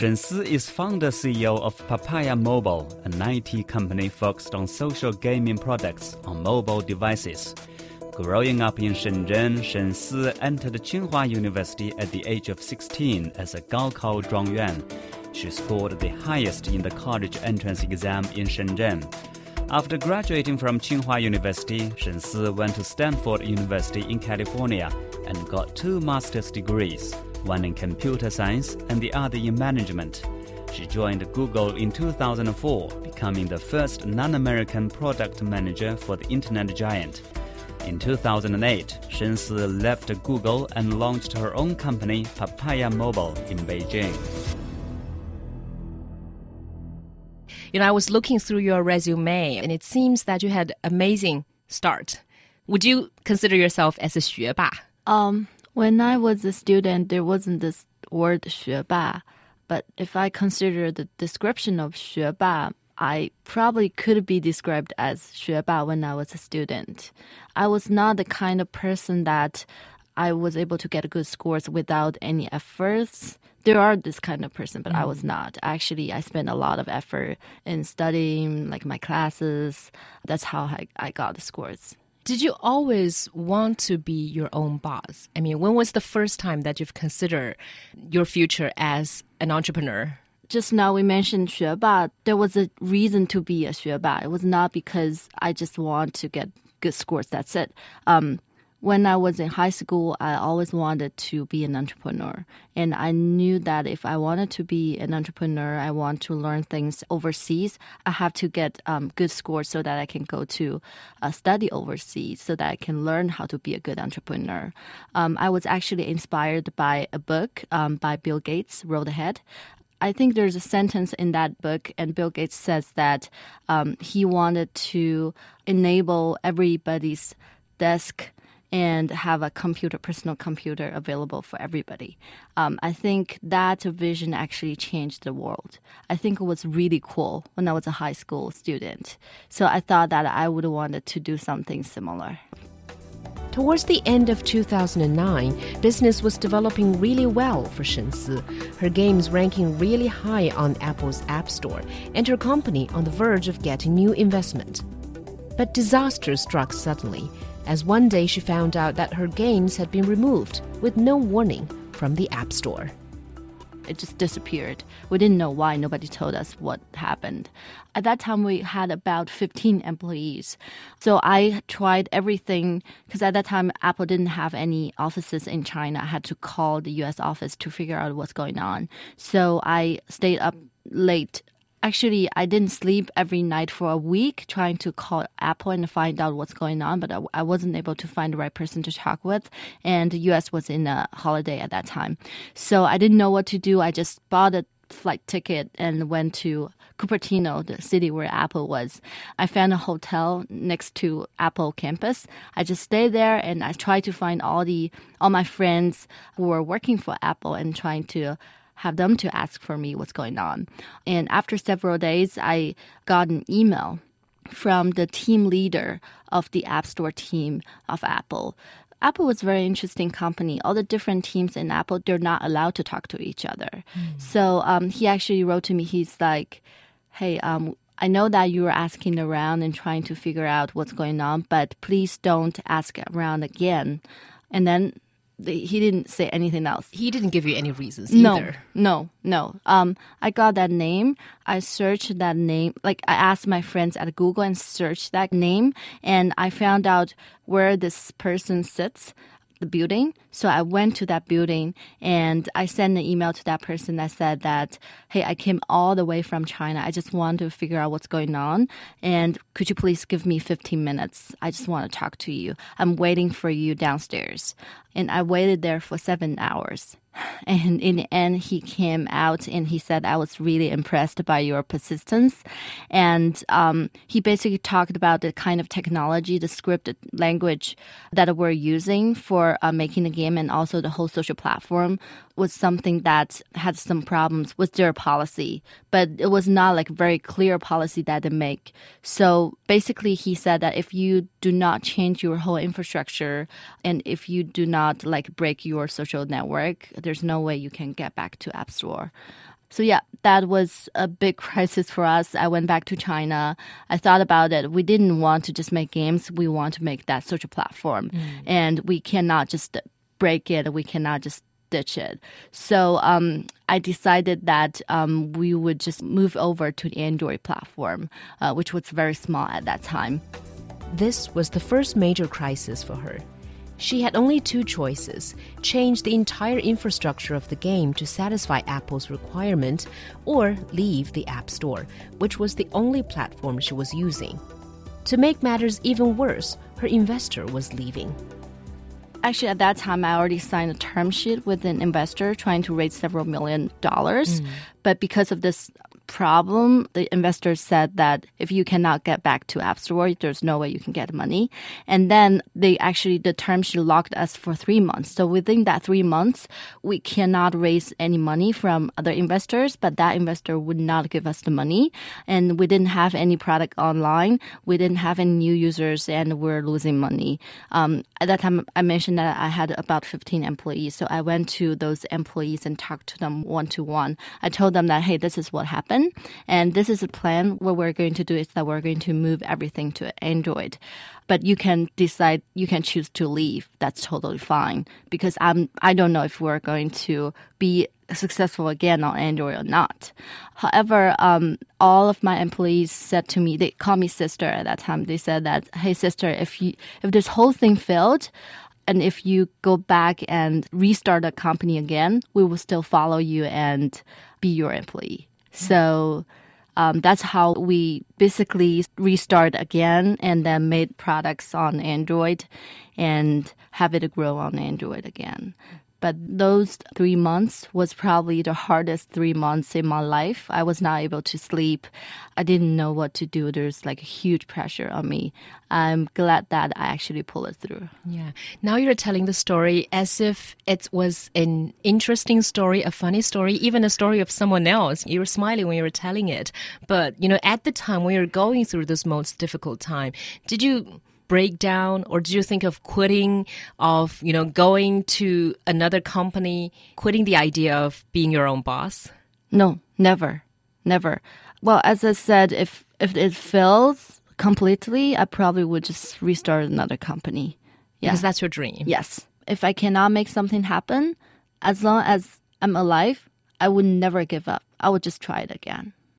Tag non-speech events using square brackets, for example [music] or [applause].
Shen Si is founder CEO of Papaya Mobile, an IT company focused on social gaming products on mobile devices. Growing up in Shenzhen, Shen Si entered Tsinghua University at the age of 16 as a Gaokao Zhuangyuan. She scored the highest in the college entrance exam in Shenzhen. After graduating from Tsinghua University, Shen Si went to Stanford University in California and got two master's degrees, one in computer science and the other in management. She joined Google in 2004, becoming the first non American product manager for the internet giant. In 2008, Shen Si left Google and launched her own company, Papaya Mobile, in Beijing. You know, I was looking through your resume and it seems that you had amazing start. Would you consider yourself as a 学霸? Um, when I was a student, there wasn't this word 学霸. But if I consider the description of 学霸, I probably could be described as 学霸 when I was a student. I was not the kind of person that I was able to get good scores without any efforts there are this kind of person, but mm. I was not. Actually, I spent a lot of effort in studying, like my classes. That's how I, I got the scores. Did you always want to be your own boss? I mean, when was the first time that you've considered your future as an entrepreneur? Just now we mentioned 学霸. There was a reason to be a 学霸. It was not because I just want to get good scores. That's it. Um, when I was in high school, I always wanted to be an entrepreneur. And I knew that if I wanted to be an entrepreneur, I want to learn things overseas. I have to get um, good scores so that I can go to uh, study overseas so that I can learn how to be a good entrepreneur. Um, I was actually inspired by a book um, by Bill Gates, Road Ahead. I think there's a sentence in that book, and Bill Gates says that um, he wanted to enable everybody's desk and have a computer, personal computer available for everybody. Um, I think that vision actually changed the world. I think it was really cool when I was a high school student. So I thought that I would want to do something similar. Towards the end of 2009, business was developing really well for Shen Si, her games ranking really high on Apple's App Store, and her company on the verge of getting new investment. But disaster struck suddenly as one day she found out that her games had been removed with no warning from the App Store. It just disappeared. We didn't know why. Nobody told us what happened. At that time, we had about 15 employees. So I tried everything because at that time, Apple didn't have any offices in China. I had to call the US office to figure out what's going on. So I stayed up late actually I didn't sleep every night for a week trying to call Apple and find out what's going on, but I, I, wasn't able to find the right person to talk with. And the US was in a holiday at that time. So I didn't know what to do. I just bought a flight ticket and went to Cupertino, the city where Apple was. I found a hotel next to Apple campus. I just stayed there and I tried to find all the all my friends who were working for Apple and trying to have them to ask for me what's going on. And after several days, I got an email from the team leader of the App Store team of Apple. Apple was a very interesting company. All the different teams in Apple, they're not allowed to talk to each other. Mm. So um, he actually wrote to me. He's like, "Hey, um, I know that you were asking around and trying to figure out what's going on, but please don't ask around again." And then he didn't say anything else. He didn't give you any reasons no, either. No, no. Um, I got that name. I searched that name. Like I asked my friends at Google and searched that name, and I found out where this person sits the building. So I went to that building and I sent an email to that person that said that, hey, I came all the way from China. I just want to figure out what's going on. And could you please give me 15 minutes? I just want to talk to you. I'm waiting for you downstairs. And I waited there for seven hours. And in the end, he came out and he said, I was really impressed by your persistence. And um, he basically talked about the kind of technology, the scripted language that we're using for uh, making the game and also the whole social platform was something that had some problems with their policy, but it was not like very clear policy that they make. So basically, he said that if you do not change your whole infrastructure and if you do not like break your social network, there's no way you can get back to App Store. So yeah, that was a big [laughs] crisis for us. I went back to China. I thought about it. We didn't want to just make games. We want to make that social platform, mm. and we cannot just break it. We cannot just ditch it. So um, I decided that um, we would just move over to the Android platform, uh, which was very small at that time. This was the first major crisis for her. She had only two choices change the entire infrastructure of the game to satisfy Apple's requirement, or leave the App Store, which was the only platform she was using. To make matters even worse, her investor was leaving. Actually, at that time, I already signed a term sheet with an investor trying to raise several million dollars. Mm. But because of this problem, the investors said that if you cannot get back to App Store, there's no way you can get money. And then they actually, the term sheet locked us for three months. So within that three months, we cannot raise any money from other investors, but that investor would not give us the money. And we didn't have any product online. We didn't have any new users and we're losing money. Um, at that time, I mentioned that I had about 15 employees. So I went to those employees and talked to them one to one. I told them that, hey, this is what happened and this is a plan. What we're going to do is that we're going to move everything to Android. But you can decide, you can choose to leave. That's totally fine because I'm, I don't know if we're going to be successful again on Android or not. However, um, all of my employees said to me, they called me sister at that time. They said that, hey, sister, if you, if this whole thing failed, and if you go back and restart the company again, we will still follow you and be your employee. So um, that's how we basically restart again and then made products on Android and have it grow on Android again. But those three months was probably the hardest three months in my life. I was not able to sleep. I didn't know what to do. There's like a huge pressure on me. I'm glad that I actually pulled it through. Yeah. Now you're telling the story as if it was an interesting story, a funny story, even a story of someone else. You were smiling when you were telling it. But, you know, at the time when you're going through this most difficult time, did you breakdown or did you think of quitting of you know going to another company quitting the idea of being your own boss? No never never. Well as i said if if it fails completely i probably would just restart another company. Yeah. Because that's your dream. Yes. If i cannot make something happen as long as i'm alive i would never give up. I would just try it again